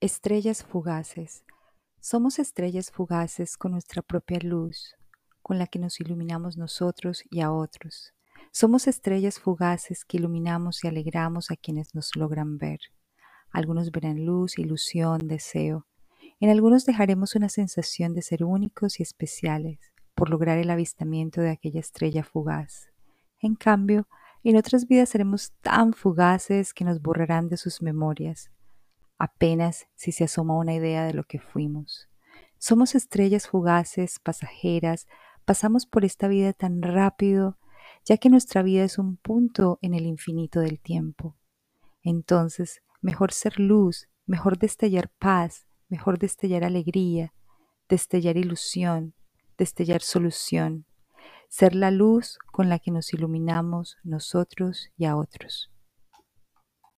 Estrellas fugaces. Somos estrellas fugaces con nuestra propia luz, con la que nos iluminamos nosotros y a otros. Somos estrellas fugaces que iluminamos y alegramos a quienes nos logran ver. Algunos verán luz, ilusión, deseo. En algunos dejaremos una sensación de ser únicos y especiales por lograr el avistamiento de aquella estrella fugaz. En cambio, en otras vidas seremos tan fugaces que nos borrarán de sus memorias apenas si se asoma una idea de lo que fuimos. Somos estrellas fugaces, pasajeras, pasamos por esta vida tan rápido, ya que nuestra vida es un punto en el infinito del tiempo. Entonces, mejor ser luz, mejor destellar paz, mejor destellar alegría, destellar ilusión, destellar solución, ser la luz con la que nos iluminamos nosotros y a otros.